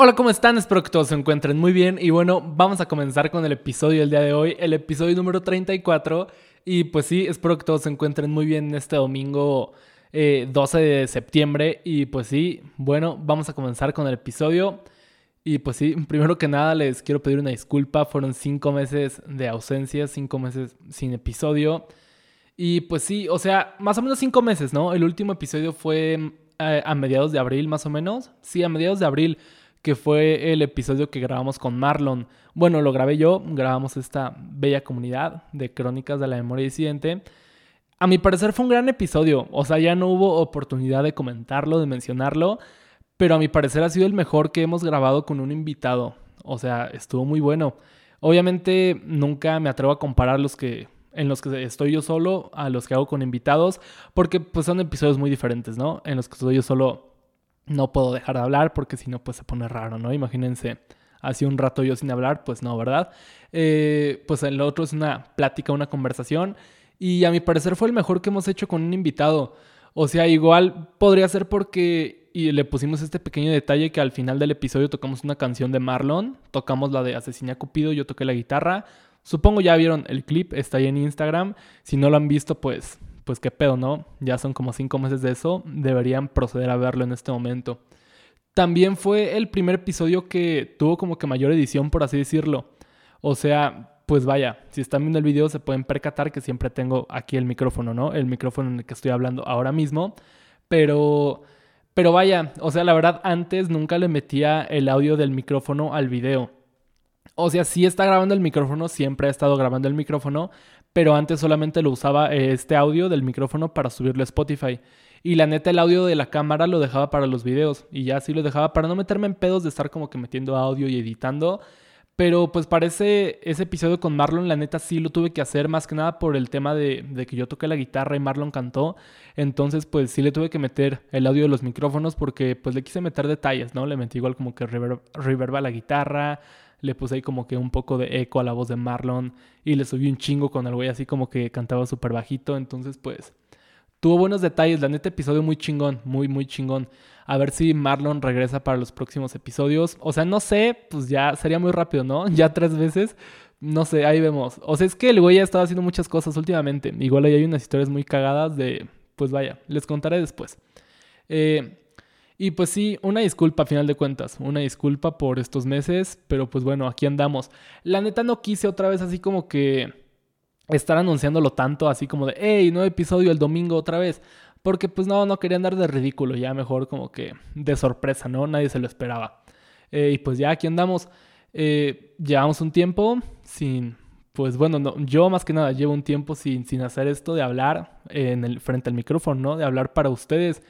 Hola, ¿cómo están? Espero que todos se encuentren muy bien. Y bueno, vamos a comenzar con el episodio del día de hoy, el episodio número 34. Y pues sí, espero que todos se encuentren muy bien este domingo 12 eh, de septiembre. Y pues sí, bueno, vamos a comenzar con el episodio. Y pues sí, primero que nada les quiero pedir una disculpa. Fueron cinco meses de ausencia, cinco meses sin episodio. Y pues sí, o sea, más o menos cinco meses, ¿no? El último episodio fue eh, a mediados de abril, más o menos. Sí, a mediados de abril que fue el episodio que grabamos con Marlon. Bueno, lo grabé yo, grabamos esta bella comunidad de crónicas de la memoria disidente. A mi parecer fue un gran episodio, o sea, ya no hubo oportunidad de comentarlo, de mencionarlo, pero a mi parecer ha sido el mejor que hemos grabado con un invitado. O sea, estuvo muy bueno. Obviamente nunca me atrevo a comparar los que en los que estoy yo solo a los que hago con invitados, porque pues son episodios muy diferentes, ¿no? En los que estoy yo solo no puedo dejar de hablar porque si no, pues se pone raro, ¿no? Imagínense, hace un rato yo sin hablar, pues no, ¿verdad? Eh, pues el otro es una plática, una conversación y a mi parecer fue el mejor que hemos hecho con un invitado. O sea, igual podría ser porque y le pusimos este pequeño detalle que al final del episodio tocamos una canción de Marlon, tocamos la de Asesina Cupido, yo toqué la guitarra. Supongo ya vieron el clip, está ahí en Instagram. Si no lo han visto, pues pues qué pedo, ¿no? Ya son como cinco meses de eso, deberían proceder a verlo en este momento. También fue el primer episodio que tuvo como que mayor edición, por así decirlo. O sea, pues vaya, si están viendo el video se pueden percatar que siempre tengo aquí el micrófono, ¿no? El micrófono en el que estoy hablando ahora mismo. Pero, pero vaya, o sea, la verdad antes nunca le metía el audio del micrófono al video. O sea, sí está grabando el micrófono, siempre ha estado grabando el micrófono, pero antes solamente lo usaba eh, este audio del micrófono para subirlo a Spotify. Y la neta, el audio de la cámara lo dejaba para los videos. Y ya sí lo dejaba para no meterme en pedos de estar como que metiendo audio y editando. Pero pues parece ese episodio con Marlon, la neta sí lo tuve que hacer más que nada por el tema de, que yo toqué la guitarra y Marlon cantó. Entonces pues sí le tuve que meter el audio de los micrófonos porque pues le quise meter detalles, ¿no? Le metí igual como que reverba la guitarra, le puse ahí como que un poco de eco a la voz de Marlon y le subí un chingo con el güey así como que cantaba súper bajito, entonces pues tuvo buenos detalles, la neta episodio muy chingón, muy muy chingón. A ver si Marlon regresa para los próximos episodios. O sea, no sé, pues ya sería muy rápido, ¿no? Ya tres veces. No sé, ahí vemos. O sea, es que el güey ha estado haciendo muchas cosas últimamente. Igual ahí hay unas historias muy cagadas de... Pues vaya, les contaré después. Eh, y pues sí, una disculpa a final de cuentas, una disculpa por estos meses, pero pues bueno, aquí andamos. La neta no quise otra vez así como que estar anunciándolo tanto, así como de, hey, nuevo episodio el domingo otra vez. Porque pues no, no quería andar de ridículo, ya mejor como que de sorpresa, ¿no? Nadie se lo esperaba. Eh, y pues ya aquí andamos. Eh, llevamos un tiempo sin, pues bueno, no, yo más que nada llevo un tiempo sin, sin hacer esto de hablar en el, frente al micrófono, ¿no? De hablar para ustedes.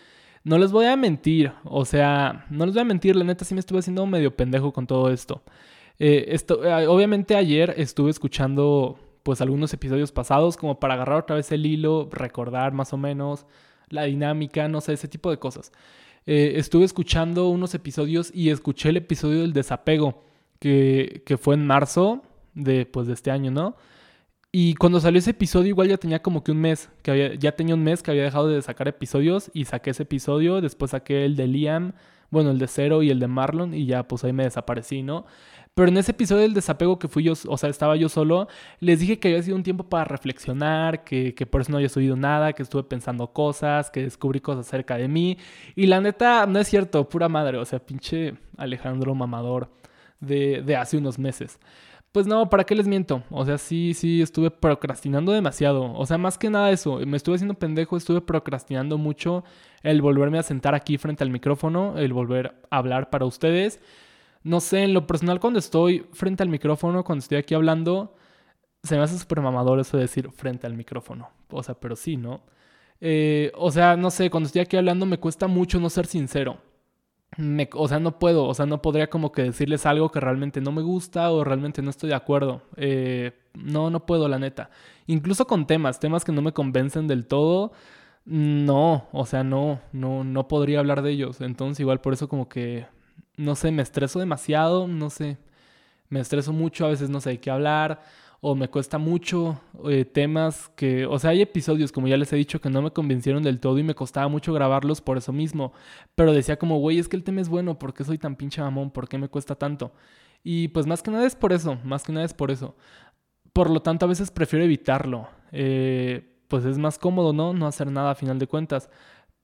No les voy a mentir, o sea, no les voy a mentir, la neta sí me estuve haciendo medio pendejo con todo esto. Eh, esto eh, obviamente ayer estuve escuchando pues algunos episodios pasados como para agarrar otra vez el hilo, recordar más o menos la dinámica, no sé, ese tipo de cosas. Eh, estuve escuchando unos episodios y escuché el episodio del desapego que, que fue en marzo de, pues, de este año, ¿no? Y cuando salió ese episodio, igual ya tenía como que un mes, que había, ya tenía un mes que había dejado de sacar episodios y saqué ese episodio, después saqué el de Liam, bueno, el de Zero y el de Marlon y ya pues ahí me desaparecí, ¿no? Pero en ese episodio del desapego que fui yo, o sea, estaba yo solo, les dije que había sido un tiempo para reflexionar, que, que por eso no había subido nada, que estuve pensando cosas, que descubrí cosas acerca de mí. Y la neta, no es cierto, pura madre, o sea, pinche Alejandro Mamador de, de hace unos meses. Pues no, ¿para qué les miento? O sea, sí, sí, estuve procrastinando demasiado. O sea, más que nada eso, me estuve haciendo pendejo, estuve procrastinando mucho el volverme a sentar aquí frente al micrófono, el volver a hablar para ustedes. No sé, en lo personal cuando estoy frente al micrófono, cuando estoy aquí hablando, se me hace súper mamador eso de decir frente al micrófono. O sea, pero sí, ¿no? Eh, o sea, no sé, cuando estoy aquí hablando me cuesta mucho no ser sincero o sea, no puedo, o sea, no podría como que decirles algo que realmente no me gusta o realmente no estoy de acuerdo. Eh, no, no puedo, la neta. Incluso con temas, temas que no me convencen del todo, no, o sea, no, no, no podría hablar de ellos. Entonces, igual por eso como que, no sé, me estreso demasiado, no sé, me estreso mucho, a veces no sé de qué hablar. O me cuesta mucho eh, temas que, o sea, hay episodios, como ya les he dicho, que no me convencieron del todo y me costaba mucho grabarlos por eso mismo, pero decía como, güey, es que el tema es bueno, ¿por qué soy tan pinche mamón? ¿Por qué me cuesta tanto? Y pues más que nada es por eso, más que nada es por eso. Por lo tanto, a veces prefiero evitarlo. Eh, pues es más cómodo, ¿no? No hacer nada a final de cuentas,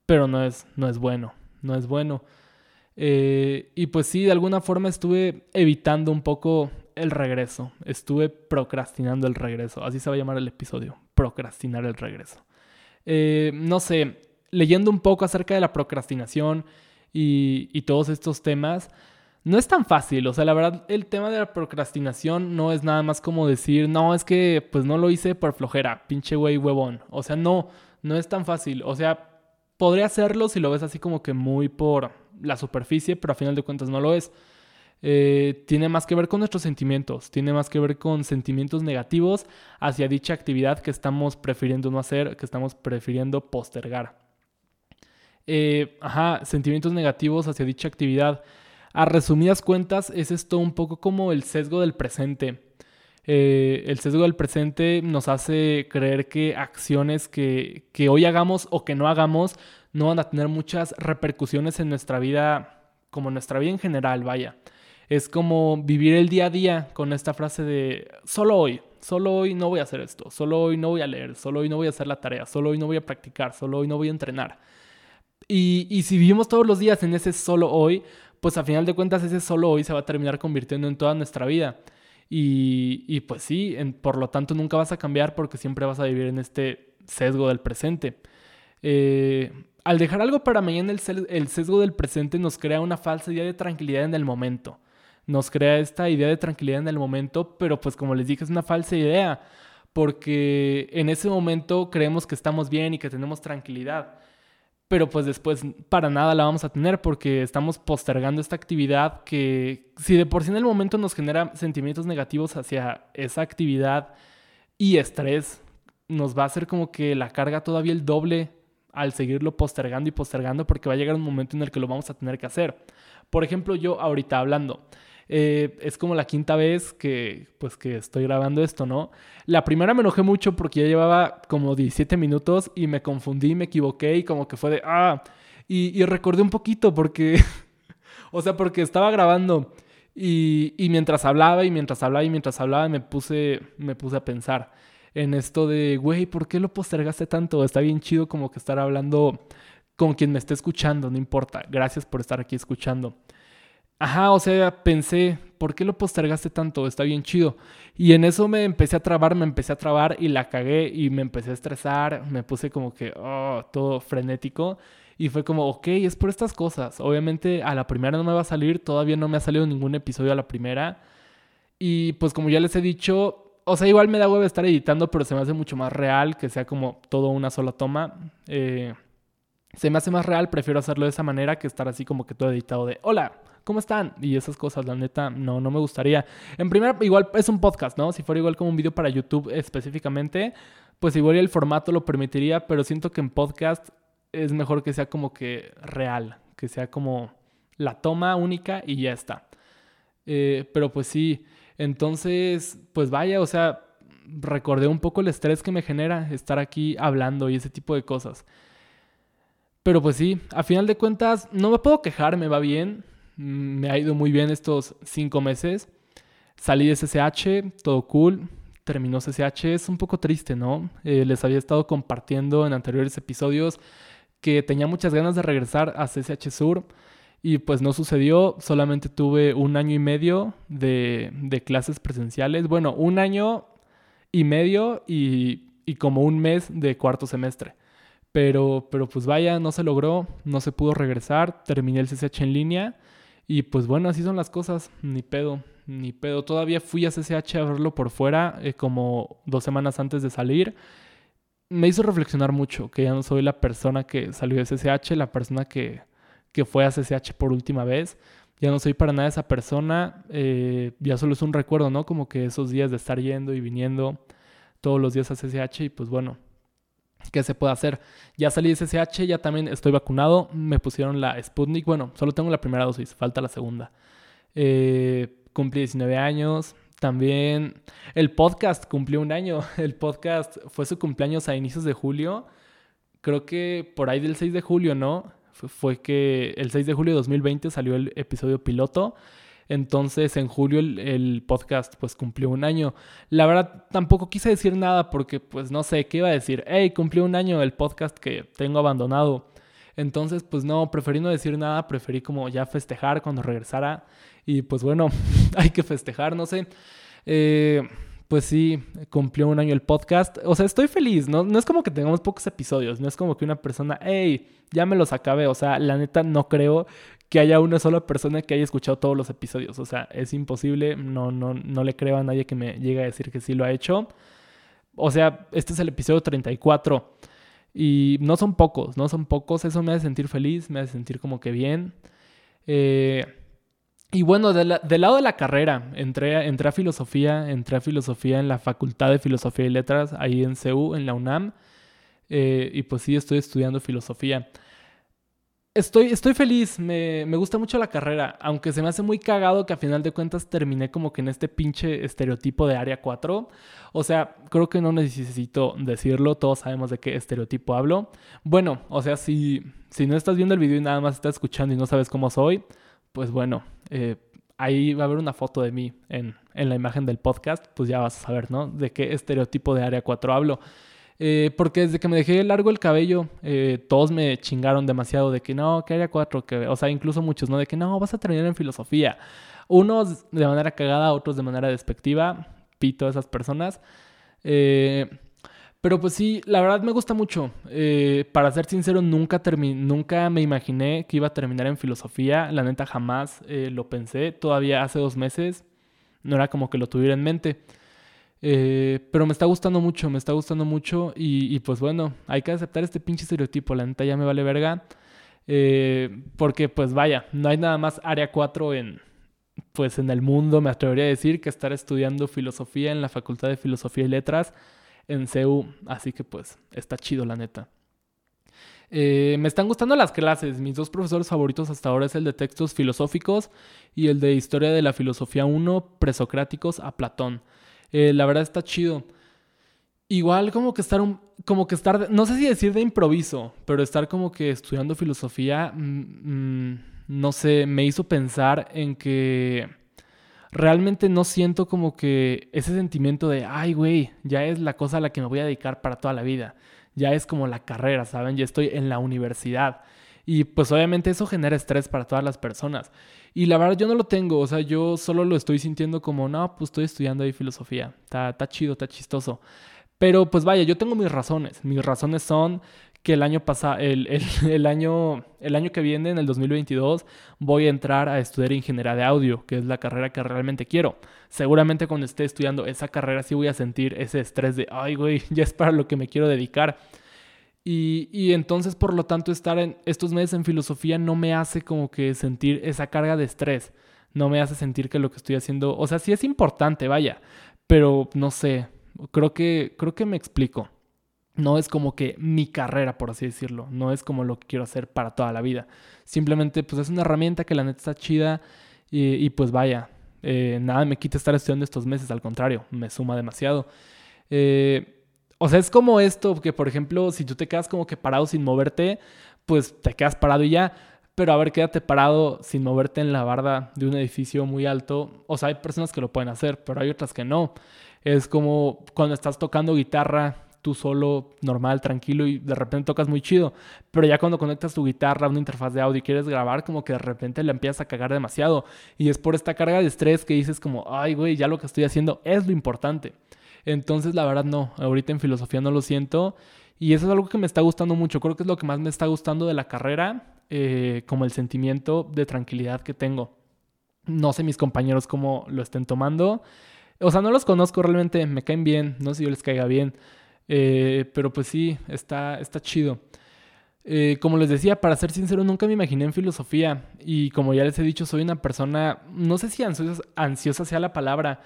pero no es, no es bueno, no es bueno. Eh, y pues sí, de alguna forma estuve evitando un poco el regreso. Estuve procrastinando el regreso. Así se va a llamar el episodio. Procrastinar el regreso. Eh, no sé, leyendo un poco acerca de la procrastinación y, y, todos estos temas, no es tan fácil. O sea, la verdad, el tema de la procrastinación no es nada más como decir, no, es que pues no lo hice por flojera, pinche güey huevón. O sea, no, no es tan fácil. O sea, podría hacerlo si lo ves así como que muy por la superficie, pero a final de cuentas no lo es. Eh, tiene más que ver con nuestros sentimientos, tiene más que ver con sentimientos negativos hacia dicha actividad que estamos prefiriendo no hacer, que estamos prefiriendo postergar. Eh, ajá, sentimientos negativos hacia dicha actividad. A resumidas cuentas, es esto un poco como el sesgo del presente. Eh, el sesgo del presente nos hace creer que acciones que, que hoy hagamos o que no hagamos no van a tener muchas repercusiones en nuestra vida, como nuestra vida en general, vaya. Es como vivir el día a día con esta frase de solo hoy, solo hoy no voy a hacer esto, solo hoy no voy a leer, solo hoy no voy a hacer la tarea, solo hoy no voy a practicar, solo hoy no voy a entrenar. Y, y si vivimos todos los días en ese solo hoy, pues a final de cuentas ese solo hoy se va a terminar convirtiendo en toda nuestra vida. Y, y pues sí, por lo tanto nunca vas a cambiar porque siempre vas a vivir en este sesgo del presente. Eh, al dejar algo para mañana, el, el sesgo del presente nos crea una falsa idea de tranquilidad en el momento nos crea esta idea de tranquilidad en el momento, pero pues como les dije es una falsa idea, porque en ese momento creemos que estamos bien y que tenemos tranquilidad, pero pues después para nada la vamos a tener porque estamos postergando esta actividad que si de por sí en el momento nos genera sentimientos negativos hacia esa actividad y estrés, nos va a hacer como que la carga todavía el doble al seguirlo postergando y postergando porque va a llegar un momento en el que lo vamos a tener que hacer. Por ejemplo, yo ahorita hablando, eh, es como la quinta vez que, pues, que estoy grabando esto, ¿no? La primera me enojé mucho porque ya llevaba como 17 minutos y me confundí, me equivoqué y como que fue de, ah, y, recordé un poquito porque, o sea, porque estaba grabando y, y, mientras hablaba y mientras hablaba y mientras hablaba me puse, me puse a pensar en esto de, güey, ¿por qué lo postergaste tanto? Está bien chido como que estar hablando con quien me esté escuchando, no importa. Gracias por estar aquí escuchando. Ajá, o sea, pensé, ¿por qué lo postergaste tanto? Está bien chido. Y en eso me empecé a trabar, me empecé a trabar y la cagué y me empecé a estresar, me puse como que, oh, todo frenético. Y fue como, ok, es por estas cosas. Obviamente a la primera no me va a salir, todavía no me ha salido ningún episodio a la primera. Y pues como ya les he dicho, o sea, igual me da huevo estar editando, pero se me hace mucho más real que sea como todo una sola toma. Eh, se me hace más real, prefiero hacerlo de esa manera que estar así como que todo editado de, hola, ¿cómo están? Y esas cosas, la neta, no, no me gustaría. En primer, igual es un podcast, ¿no? Si fuera igual como un video para YouTube específicamente, pues igual el formato lo permitiría, pero siento que en podcast es mejor que sea como que real, que sea como la toma única y ya está. Eh, pero pues sí, entonces, pues vaya, o sea, recordé un poco el estrés que me genera estar aquí hablando y ese tipo de cosas. Pero pues sí, a final de cuentas, no me puedo quejar, me va bien. Mm, me ha ido muy bien estos cinco meses. Salí de CCH, todo cool. Terminó CCH, es un poco triste, ¿no? Eh, les había estado compartiendo en anteriores episodios que tenía muchas ganas de regresar a CCH Sur y pues no sucedió. Solamente tuve un año y medio de, clases presenciales. Bueno, un año y medio y como un mes de cuarto semestre. Pero, pero pues vaya, no se logró, no se pudo regresar. Terminé el CCH en línea y pues bueno, así son las cosas, ni pedo, ni pedo. Todavía fui a CCH a verlo por fuera, eh, como dos semanas antes de salir. Me hizo reflexionar mucho, que ya no soy la persona que salió de CCH, la persona que, que fue a CCH por última vez. Ya no soy para nada esa persona, eh, ya solo es un recuerdo, ¿no? Como que esos días de estar yendo y viniendo todos los días a CCH y pues bueno, ¿Qué se puede hacer? Ya salí de SSH, ya también estoy vacunado. Me pusieron la Sputnik. Bueno, solo tengo la primera dosis, falta la segunda. Eh, cumplí 19 años. También el podcast cumplió un año. El podcast fue su cumpleaños a inicios de julio. Creo que por ahí del 6 de julio, ¿no? Fue que el 6 de julio de 2020 salió el episodio piloto. Entonces en julio el, podcast pues cumplió un año. La verdad tampoco quise decir nada porque pues no sé qué iba a decir. Hey, cumplió un año el podcast que tengo abandonado. Entonces pues no, preferí no decir nada, preferí como ya festejar cuando regresara. Y pues bueno, hay que festejar, no sé. Eh, pues sí, cumplió un año el podcast. O sea, estoy feliz, ¿no? No es como que tengamos pocos episodios, no es como que una persona, hey, ya me los acabé. O sea, la neta no creo que haya una sola persona que haya escuchado todos los episodios. O sea, es imposible, no, no, no le creo a nadie que me llegue a decir que sí lo ha hecho. O sea, este es el episodio 34 y no son pocos, no son pocos. Eso me hace sentir feliz, me hace sentir como que bien. Eh, y bueno, del lado de la carrera, entré, entré a filosofía, entré a filosofía en la Facultad de Filosofía y Letras, ahí en CEU, en la UNAM. Eh, y pues sí, estoy estudiando filosofía. Estoy, estoy feliz, me, gusta mucho la carrera, aunque se me hace muy cagado que a final de cuentas terminé como que en este pinche estereotipo de área 4. O sea, creo que no necesito decirlo, todos sabemos de qué estereotipo hablo. Bueno, o sea, si, si no estás viendo el video y nada más estás escuchando y no sabes cómo soy, pues bueno, eh, ahí va a haber una foto de mí en, en la imagen del podcast, pues ya vas a saber, ¿no? De qué estereotipo de área 4 hablo. Eh, porque desde que me dejé largo el cabello, eh, todos me chingaron demasiado de que no, que haya cuatro, que, o sea, incluso muchos, ¿no? De que no, vas a terminar en filosofía. Unos de manera cagada, otros de manera despectiva, pito a esas personas. Eh, pero pues sí, la verdad me gusta mucho. para ser sincero, nunca, nunca me imaginé que iba a terminar en filosofía. La neta jamás lo pensé. Todavía hace dos meses no era como que lo tuviera en mente. Eh, pero me está gustando mucho, me está gustando mucho y, pues bueno, hay que aceptar este pinche estereotipo, la neta ya me vale verga. Eh, porque pues vaya, no hay nada más área 4 en, pues en el mundo, me atrevería a decir, que estar estudiando filosofía en la Facultad de Filosofía y Letras en CEU. Así que pues está chido la neta. Eh, me están gustando las clases. Mis dos profesores favoritos hasta ahora es el de textos filosóficos y el de historia de la filosofía 1, presocráticos a Platón. Eh, la verdad está chido. Igual como que estar un, como que estar, no sé si decir de improviso, pero estar como que estudiando filosofía, mm, mm, no sé, me hizo pensar en que realmente no siento como que ese sentimiento de, ay, güey, ya es la cosa a la que me voy a dedicar para toda la vida. Ya es como la carrera, ¿saben? Ya estoy en la universidad. Y pues obviamente eso genera estrés para todas las personas. Y la verdad yo no lo tengo, o sea, yo solo lo estoy sintiendo como, no, pues estoy estudiando ahí filosofía, está, está chido, está chistoso. Pero pues vaya, yo tengo mis razones. Mis razones son que el año pasado, el, el, año, el año que viene, en el 2022, voy a entrar a estudiar ingeniería de audio, que es la carrera que realmente quiero. Seguramente cuando esté estudiando esa carrera sí voy a sentir ese estrés de, ay, güey, ya es para lo que me quiero dedicar. Y, entonces, por lo tanto, estar en estos meses en filosofía no me hace como que sentir esa carga de estrés. No me hace sentir que lo que estoy haciendo, o sea, sí es importante, vaya, pero no sé, creo que, creo que me explico. No es como que mi carrera, por así decirlo. No es como lo que quiero hacer para toda la vida. Simplemente, pues es una herramienta que la neta está chida y, pues vaya, eh, nada me quita estar estudiando estos meses, al contrario, me suma demasiado. Eh, o sea, es como esto, que por ejemplo, si tú te quedas como que parado sin moverte, pues te quedas parado y ya. Pero a ver, quédate parado sin moverte en la barda de un edificio muy alto. O sea, hay personas que lo pueden hacer, pero hay otras que no. Es como cuando estás tocando guitarra tú solo, normal, tranquilo y de repente tocas muy chido. Pero ya cuando conectas tu guitarra a una interfaz de audio y quieres grabar, como que de repente le empiezas a cagar demasiado. Y es por esta carga de estrés que dices como, ay, güey, ya lo que estoy haciendo es lo importante. Entonces, la verdad, no. Ahorita en filosofía no lo siento. Y eso es algo que me está gustando mucho. Creo que es lo que más me está gustando de la carrera, eh, como el sentimiento de tranquilidad que tengo. No sé mis compañeros cómo lo estén tomando. O sea, no los conozco realmente, me caen bien, no sé si yo les caiga bien. Eh, pero pues sí, está, está chido. Eh, como les decía, para ser sincero, nunca me imaginé en filosofía. Y como ya les he dicho, soy una persona, no sé si ansiosa, ansiosa sea la palabra,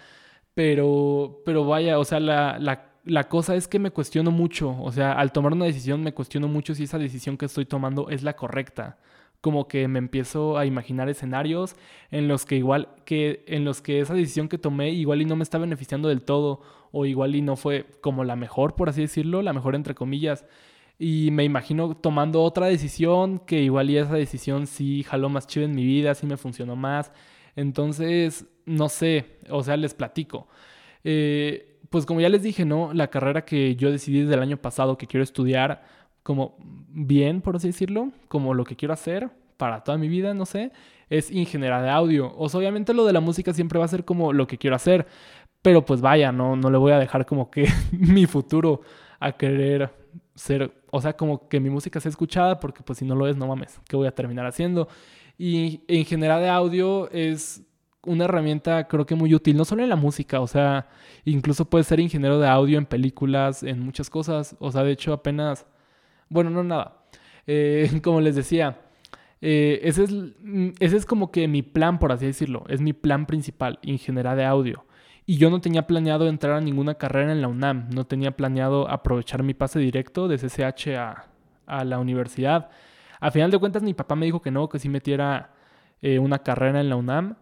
pero, pero vaya, o sea, la, la, cosa es que me cuestiono mucho. O sea, al tomar una decisión me cuestiono mucho si esa decisión que estoy tomando es la correcta. Como que me empiezo a imaginar escenarios en los que igual que en los que esa decisión que tomé igual y no me está beneficiando del todo o igual y no fue como la mejor por así decirlo, la mejor entre comillas. Y me imagino tomando otra decisión que igual y esa decisión sí jaló más chido en mi vida, sí me funcionó más. Entonces, no sé, o sea, les platico. Eh, pues como ya les dije, ¿no? La carrera que yo decidí desde el año pasado que quiero estudiar, como bien, por así decirlo, como lo que quiero hacer para toda mi vida, no sé, es ingeniera de audio. O sea, obviamente lo de la música siempre va a ser como lo que quiero hacer, pero pues vaya, no, no le voy a dejar como que mi futuro a querer ser, o sea, como que mi música sea escuchada, porque pues si no lo es, no mames, ¿qué voy a terminar haciendo? Y ingeniera de audio es una herramienta creo que muy útil, no solo en la música, o sea, incluso puedes ser ingeniero de audio en películas, en muchas cosas, o sea, de hecho apenas bueno, no nada. Eh, como les decía, eh, ese, es, mm, ese es como que mi plan, por así decirlo. Es mi plan principal, ingeniera de audio. Y yo no tenía planeado entrar a ninguna carrera en la UNAM. No tenía planeado aprovechar mi pase directo de CCH a, a la universidad. A final de cuentas, mi papá me dijo que no, que sí metiera eh, una carrera en la UNAM.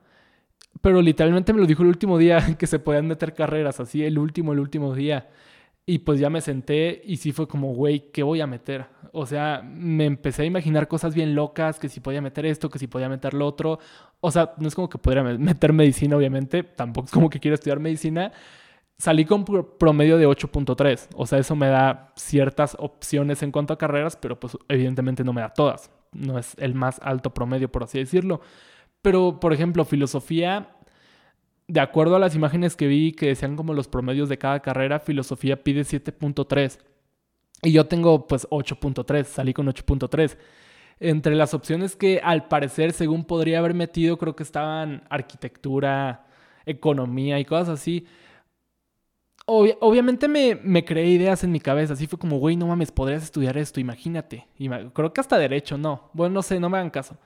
Pero literalmente me lo dijo el último día que se podían meter carreras, así el último, el último día. Y pues ya me senté y sí fue como, güey, ¿qué voy a meter? O sea, me empecé a imaginar cosas bien locas, que si podía meter esto, que si podía meter lo otro. O sea, no es como que podría meter medicina, obviamente, tampoco es como que quiero estudiar medicina. Salí con promedio de 8.3, o sea, eso me da ciertas opciones en cuanto a carreras, pero pues evidentemente no me da todas. No es el más alto promedio, por así decirlo. Pero, por ejemplo, filosofía de acuerdo a las imágenes que vi que decían como los promedios de cada carrera, filosofía pide 7.3. Y yo tengo pues 8.3, salí con 8.3. Entre las opciones que al parecer, según podría haber metido, creo que estaban arquitectura, economía y cosas así. obviamente me, me, creé ideas en mi cabeza. Así fue como, güey, no mames, podrías estudiar esto, imagínate. Creo que hasta derecho, no. Bueno, no sé, no me hagan caso.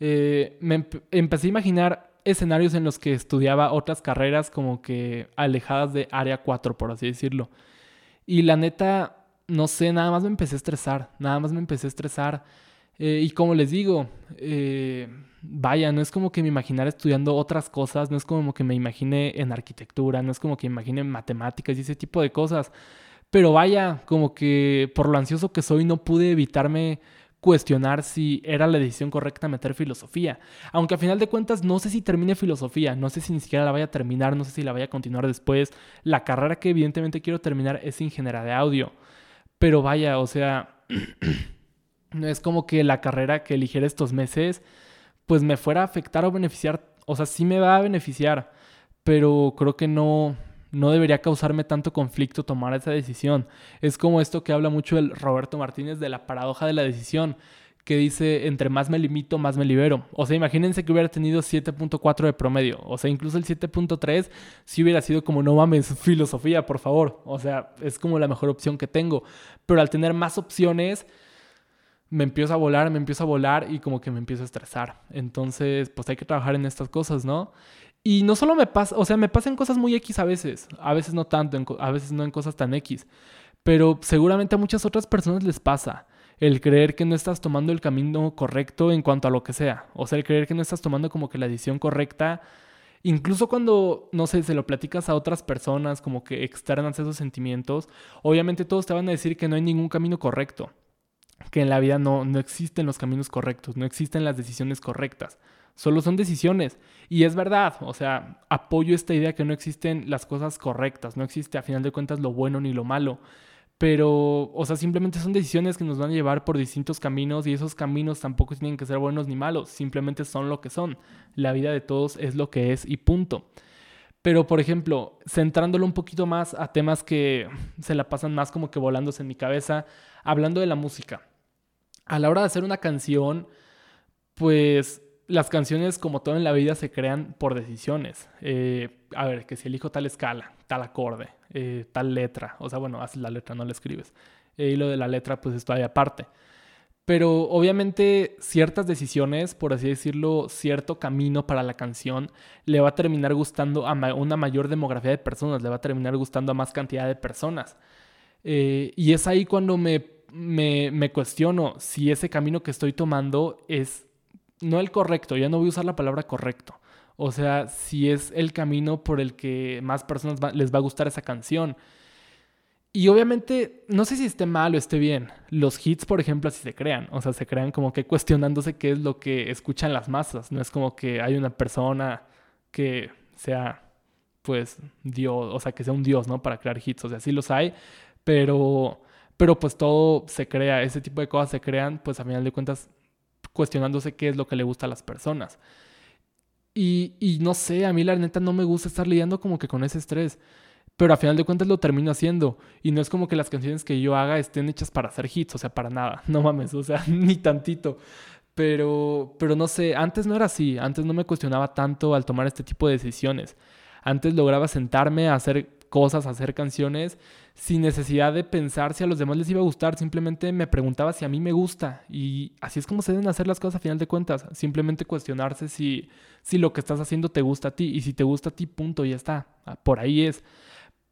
Eh, me empecé a imaginar escenarios en los que estudiaba otras carreras como que alejadas de área 4, por así decirlo. Y la neta, no sé, nada más me empecé a estresar, nada más me empecé a estresar. Eh, y como les digo, eh, vaya, no es como que me imaginara estudiando otras cosas, no es como que me imagine en arquitectura, no es como que me imagine en matemáticas y ese tipo de cosas. Pero vaya, como que por lo ansioso que soy no pude evitarme cuestionar si era la decisión correcta meter filosofía. Aunque a final de cuentas no sé si termine filosofía, no sé si ni siquiera la vaya a terminar, no sé si la vaya a continuar después. La carrera que evidentemente quiero terminar es ingeniera de audio. Pero vaya, o sea, no es como que la carrera que eligiera estos meses pues me fuera a afectar o beneficiar. O sea, sí me va a beneficiar, pero creo que no, no debería causarme tanto conflicto tomar esa decisión. Es como esto que habla mucho el Roberto Martínez de la paradoja de la decisión, que dice, entre más me limito, más me libero. O sea, imagínense que hubiera tenido 7.4 de promedio. O sea, incluso el 7.3 si hubiera sido como, no mames, filosofía, por favor. O sea, es como la mejor opción que tengo. Pero al tener más opciones, me empiezo a volar, me empiezo a volar y como que me empiezo a estresar. Entonces, pues hay que trabajar en estas cosas, ¿no? Y no solo me pasa, o sea, me pasan cosas muy X a veces, a veces no tanto, a veces no en cosas tan X, pero seguramente a muchas otras personas les pasa el creer que no estás tomando el camino correcto en cuanto a lo que sea, o sea, el creer que no estás tomando como que la decisión correcta, incluso cuando, no sé, se lo platicas a otras personas, como que externas esos sentimientos, obviamente todos te van a decir que no hay ningún camino correcto, que en la vida no, no existen los caminos correctos, no existen las decisiones correctas. Solo son decisiones. Y es verdad, o sea, apoyo esta idea que no existen las cosas correctas, no existe a final de cuentas lo bueno ni lo malo. Pero, o sea, simplemente son decisiones que nos van a llevar por distintos caminos y esos caminos tampoco tienen que ser buenos ni malos, simplemente son lo que son. La vida de todos es lo que es y punto. Pero, por ejemplo, centrándolo un poquito más a temas que se la pasan más como que volándose en mi cabeza, hablando de la música. A la hora de hacer una canción, pues las canciones, como todo en la vida, se crean por decisiones. Eh, a ver, que si elijo tal escala, tal acorde, eh, tal letra, o sea, bueno, haces la letra, no la escribes. Eh, y lo de la letra, pues está ahí aparte. Pero obviamente ciertas decisiones, por así decirlo, cierto camino para la canción, le va a terminar gustando a una mayor demografía de personas, le va a terminar gustando a más cantidad de personas. y es ahí cuando me, me cuestiono si ese camino que estoy tomando es no el correcto, ya no voy a usar la palabra correcto. O sea, si es el camino por el que más personas les va a gustar esa canción. Y obviamente, no sé si esté mal o esté bien. Los hits, por ejemplo, así se crean. O sea, se crean como que cuestionándose qué es lo que escuchan las masas. No es como que hay una persona que sea, pues, Dios, o sea, que sea un Dios, ¿no? Para crear hits. O sea, sí los hay, pero, pero pues todo se crea. Ese tipo de cosas se crean, pues, a final de cuentas, cuestionándose qué es lo que le gusta a las personas. Y, y no sé, a mí la neta no me gusta estar lidiando como que con ese estrés pero a final de cuentas lo termino haciendo. Y no es como que las canciones que yo haga estén hechas para hacer hits, o sea, para nada, no mames, o sea, ni tantito. Pero, pero no sé, antes no era así, antes no me cuestionaba tanto al tomar este tipo de decisiones. Antes lograba sentarme a hacer cosas, hacer canciones, sin necesidad de pensar si a los demás les iba a gustar, simplemente me preguntaba si a mí me gusta. Y así es como se deben hacer las cosas a final de cuentas, simplemente cuestionarse si, si lo que estás haciendo te gusta a ti, y si te gusta a ti, punto, ya está, por ahí es.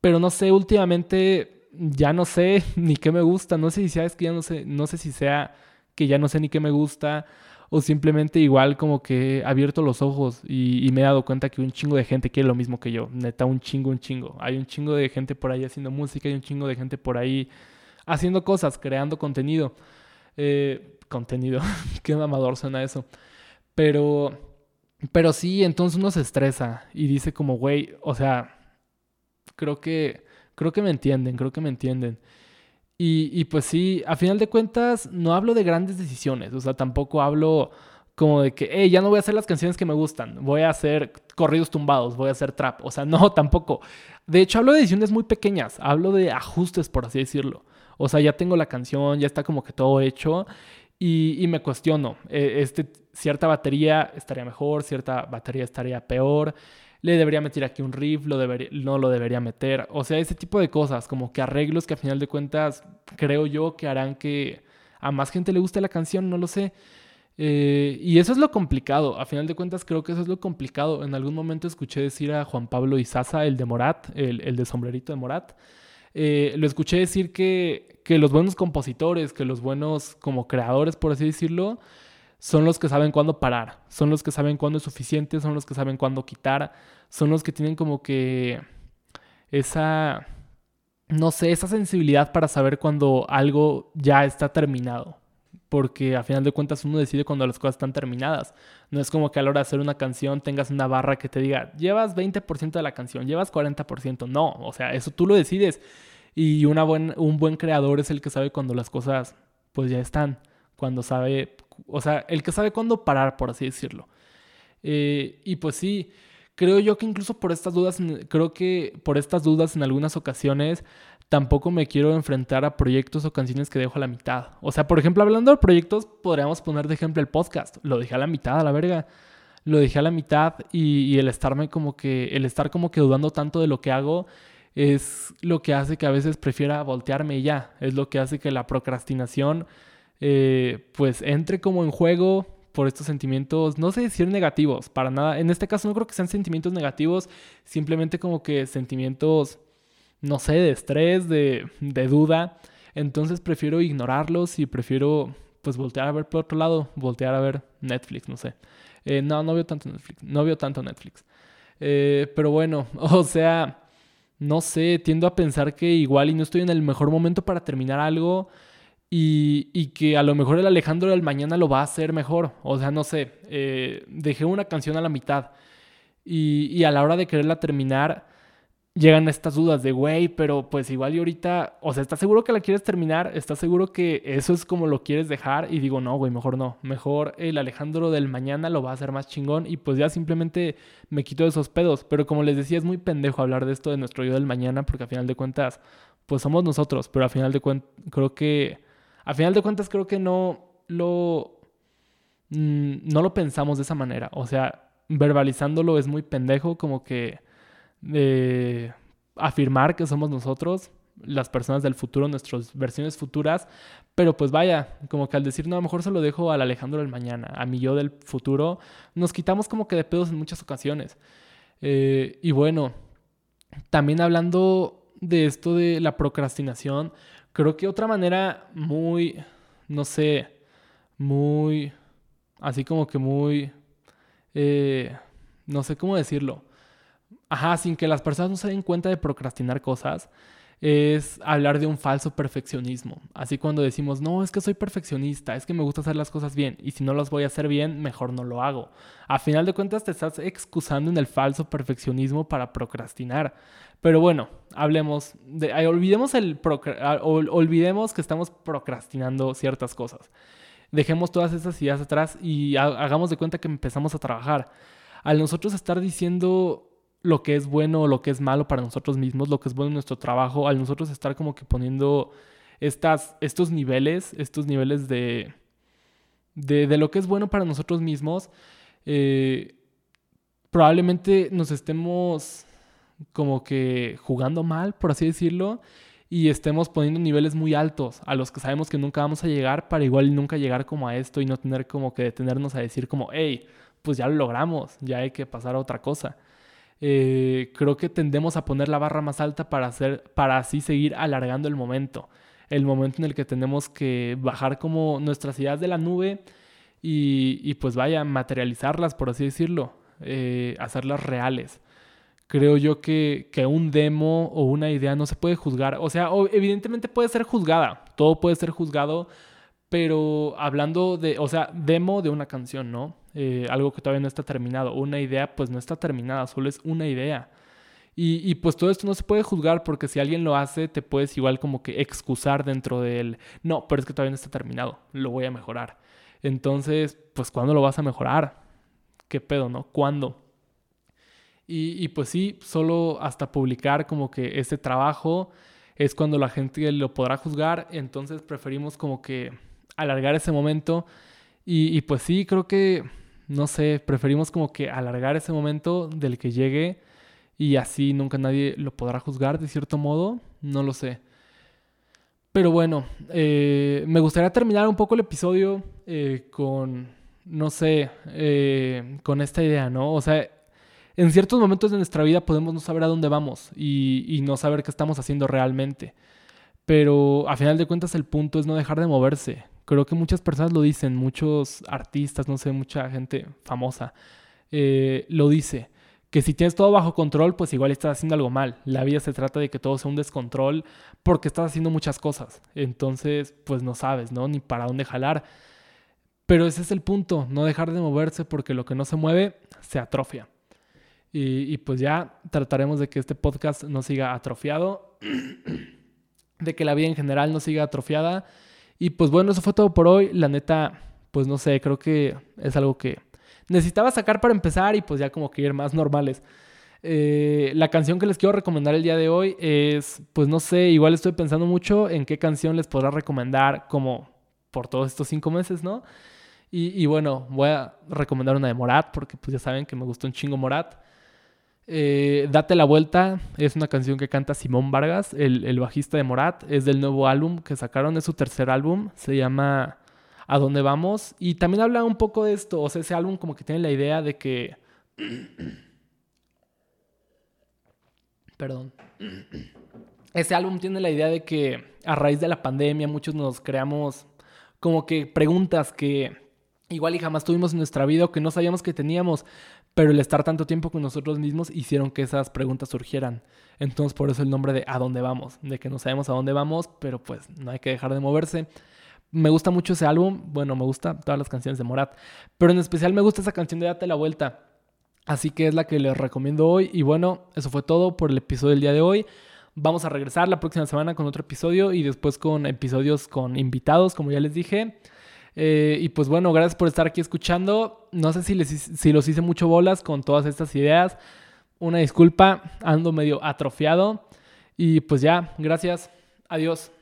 Pero no sé, últimamente ya no sé ni qué me gusta. No sé si sea, es que ya no sé, no sé si sea que ya no sé ni qué me gusta. O simplemente igual como que he abierto los ojos y, me he dado cuenta que un chingo de gente quiere lo mismo que yo. Neta, un chingo, un chingo. Hay un chingo de gente por ahí haciendo música, hay un chingo de gente por ahí haciendo cosas, creando contenido. Eh, contenido, qué mamador suena eso. Pero, pero sí, entonces uno se estresa y dice como, güey, o sea, creo que, creo que me entienden, creo que me entienden. Y, pues sí, a final de cuentas no hablo de grandes decisiones, o sea, tampoco hablo como de que, hey, ya no voy a hacer las canciones que me gustan, voy a hacer corridos tumbados, voy a hacer trap, o sea, no, tampoco. De hecho, hablo de decisiones muy pequeñas, hablo de ajustes, por así decirlo. O sea, ya tengo la canción, ya está como que todo hecho y, y me cuestiono, eh, este, cierta batería estaría mejor, cierta batería estaría peor le debería meter aquí un riff, no lo debería meter. O sea, ese tipo de cosas, como que arreglos que a final de cuentas creo yo que harán que a más gente le guste la canción, no lo sé. Eh, y eso es lo complicado, a final de cuentas creo que eso es lo complicado. En algún momento escuché decir a Juan Pablo Izaza, el de Morat, el, de sombrerito de Morat, eh, lo escuché decir que, que los buenos compositores, que los buenos como creadores, por así decirlo, son los que saben cuándo parar, son los que saben cuándo es suficiente, son los que saben cuándo quitar, son los que tienen como que esa, no sé, esa sensibilidad para saber cuando algo ya está terminado. Porque a final de cuentas uno decide cuando las cosas están terminadas. No es como que a la hora de hacer una canción tengas una barra que te diga, llevas 20% de la canción, llevas 40%. No, o sea, eso tú lo decides. Y una buen, un buen creador es el que sabe cuando las cosas pues ya están. Cuando sabe o sea, el que sabe cuándo parar, por así decirlo. Eh, y pues sí, creo yo que incluso por estas dudas, creo que por estas dudas en algunas ocasiones tampoco me quiero enfrentar a proyectos o canciones que dejo a la mitad. O sea, por ejemplo, hablando de proyectos, podríamos poner de ejemplo el podcast. Lo dejé a la mitad, a la verga. Lo dejé a la mitad y, el estarme como que, el estar como que dudando tanto de lo que hago es lo que hace que a veces prefiera voltearme y ya. Es lo que hace que la procrastinación eh, pues entre como en juego por estos sentimientos, no sé decir negativos, para nada. En este caso no creo que sean sentimientos negativos, simplemente como que sentimientos, no sé, de estrés, de, duda. Entonces prefiero ignorarlos y prefiero pues voltear a ver por otro lado, voltear a ver Netflix, no sé. Eh, no, no veo tanto Netflix, no veo tanto Netflix. Eh, pero bueno, o sea, no sé, tiendo a pensar que igual y no estoy en el mejor momento para terminar algo y, que a lo mejor el Alejandro del mañana lo va a hacer mejor. O sea, no sé, eh, dejé una canción a la mitad y, a la hora de quererla terminar llegan estas dudas de, güey, pero pues igual y ahorita, o sea, ¿estás seguro que la quieres terminar? ¿Estás seguro que eso es como lo quieres dejar? Y digo, no, güey, mejor no. Mejor el Alejandro del mañana lo va a hacer más chingón y pues ya simplemente me quito de esos pedos. Pero como les decía, es muy pendejo hablar de esto de nuestro yo del mañana porque a final de cuentas, pues somos nosotros, pero a final de cuentas creo que a final de cuentas creo que no lo, mm, no lo pensamos de esa manera. O sea, verbalizándolo es muy pendejo como que de afirmar que somos nosotros, las personas del futuro, nuestras versiones futuras, pero pues vaya, como que al decir, no, a lo mejor se lo dejo al Alejandro del mañana, a mi yo del futuro, nos quitamos como que de pedos en muchas ocasiones. Eh, y bueno, también hablando de esto de la procrastinación, Creo que otra manera muy, no sé, muy así como que muy, eh, no sé cómo decirlo. Ajá, sin que las personas no se den cuenta de procrastinar cosas, es hablar de un falso perfeccionismo. Así cuando decimos, no, es que soy perfeccionista, es que me gusta hacer las cosas bien y si no las voy a hacer bien, mejor no lo hago. A final de cuentas te estás excusando en el falso perfeccionismo para procrastinar. Pero bueno, hablemos de, olvidemos, el olvidemos que estamos procrastinando ciertas cosas. Dejemos todas esas ideas atrás y hagamos de cuenta que empezamos a trabajar. Al nosotros estar diciendo lo que es bueno o lo que es malo para nosotros mismos, lo que es bueno en nuestro trabajo, al nosotros estar como que poniendo estas, estos niveles, estos niveles de, de, lo que es bueno para nosotros mismos, eh, probablemente nos estemos como que jugando mal, por así decirlo, y estemos poniendo niveles muy altos a los que sabemos que nunca vamos a llegar para igual nunca llegar como a esto y no tener como que detenernos a decir como, hey, pues ya lo logramos, ya hay que pasar a otra cosa. Eh, creo que tendemos a poner la barra más alta para, hacer, para así seguir alargando el momento. El momento en el que tenemos que bajar como nuestras ideas de la nube y, pues vaya, materializarlas, por así decirlo, eh, hacerlas reales. Creo yo que, que, un demo o una idea no se puede juzgar. O sea, evidentemente puede ser juzgada. Todo puede ser juzgado pero hablando de, o sea, demo de una canción, ¿no? Eh, algo que todavía no está terminado. Una idea, pues no está terminada, solo es una idea. Y, pues todo esto no se puede juzgar porque si alguien lo hace, te puedes igual como que excusar dentro de él. No, pero es que todavía no está terminado, lo voy a mejorar. Entonces, pues ¿cuándo lo vas a mejorar? ¿Qué pedo, no? ¿Cuándo? Y, pues sí, solo hasta publicar como que ese trabajo es cuando la gente lo podrá juzgar. Entonces preferimos como que alargar ese momento. Y, pues sí, creo que, no sé, preferimos como que alargar ese momento del que llegue y así nunca nadie lo podrá juzgar de cierto modo, no lo sé. Pero bueno, eh, me gustaría terminar un poco el episodio eh, con, no sé, eh, con esta idea, ¿no? O sea, en ciertos momentos de nuestra vida podemos no saber a dónde vamos y, no saber qué estamos haciendo realmente. Pero a final de cuentas el punto es no dejar de moverse, Creo que muchas personas lo dicen, muchos artistas, no sé, mucha gente famosa eh, lo dice. Que si tienes todo bajo control, pues igual estás haciendo algo mal. La vida se trata de que todo sea un descontrol porque estás haciendo muchas cosas. Entonces, pues no sabes, ¿no? Ni para dónde jalar. Pero ese es el punto, no dejar de moverse porque lo que no se mueve se atrofia. Y, pues ya trataremos de que este podcast no siga atrofiado, de que la vida en general no siga atrofiada y pues bueno, eso fue todo por hoy. La neta, pues no sé, creo que es algo que necesitaba sacar para empezar y pues ya como que ir más normales. Eh, la canción que les quiero recomendar el día de hoy es, pues no sé, igual estoy pensando mucho en qué canción les podrá recomendar como por todos estos cinco meses, ¿no? Y, y bueno, voy a recomendar una de Morat porque pues ya saben que me gustó un chingo Morat. Eh, Date la vuelta es una canción que canta Simón Vargas, el, bajista de Morat. Es del nuevo álbum que sacaron, es su tercer álbum. Se llama A dónde vamos. Y también habla un poco de esto. O sea, ese álbum como que tiene la idea de que... Perdón. Ese álbum tiene la idea de que a raíz de la pandemia muchos nos creamos como que preguntas que igual y jamás tuvimos en nuestra vida o que no sabíamos que teníamos, pero el estar tanto tiempo con nosotros mismos hicieron que esas preguntas surgieran. Entonces por eso el nombre de a dónde vamos, de que no sabemos a dónde vamos, pero pues no hay que dejar de moverse. Me gusta mucho ese álbum, bueno, me gusta todas las canciones de Morat, pero en especial me gusta esa canción de Date la Vuelta. Así que es la que les recomiendo hoy. Y bueno, eso fue todo por el episodio del día de hoy. Vamos a regresar la próxima semana con otro episodio y después con episodios con invitados, como ya les dije. Eh, y pues bueno, gracias por estar aquí escuchando. No sé si, les, si los hice mucho bolas con todas estas ideas. Una disculpa, ando medio atrofiado. Y pues ya, gracias. Adiós.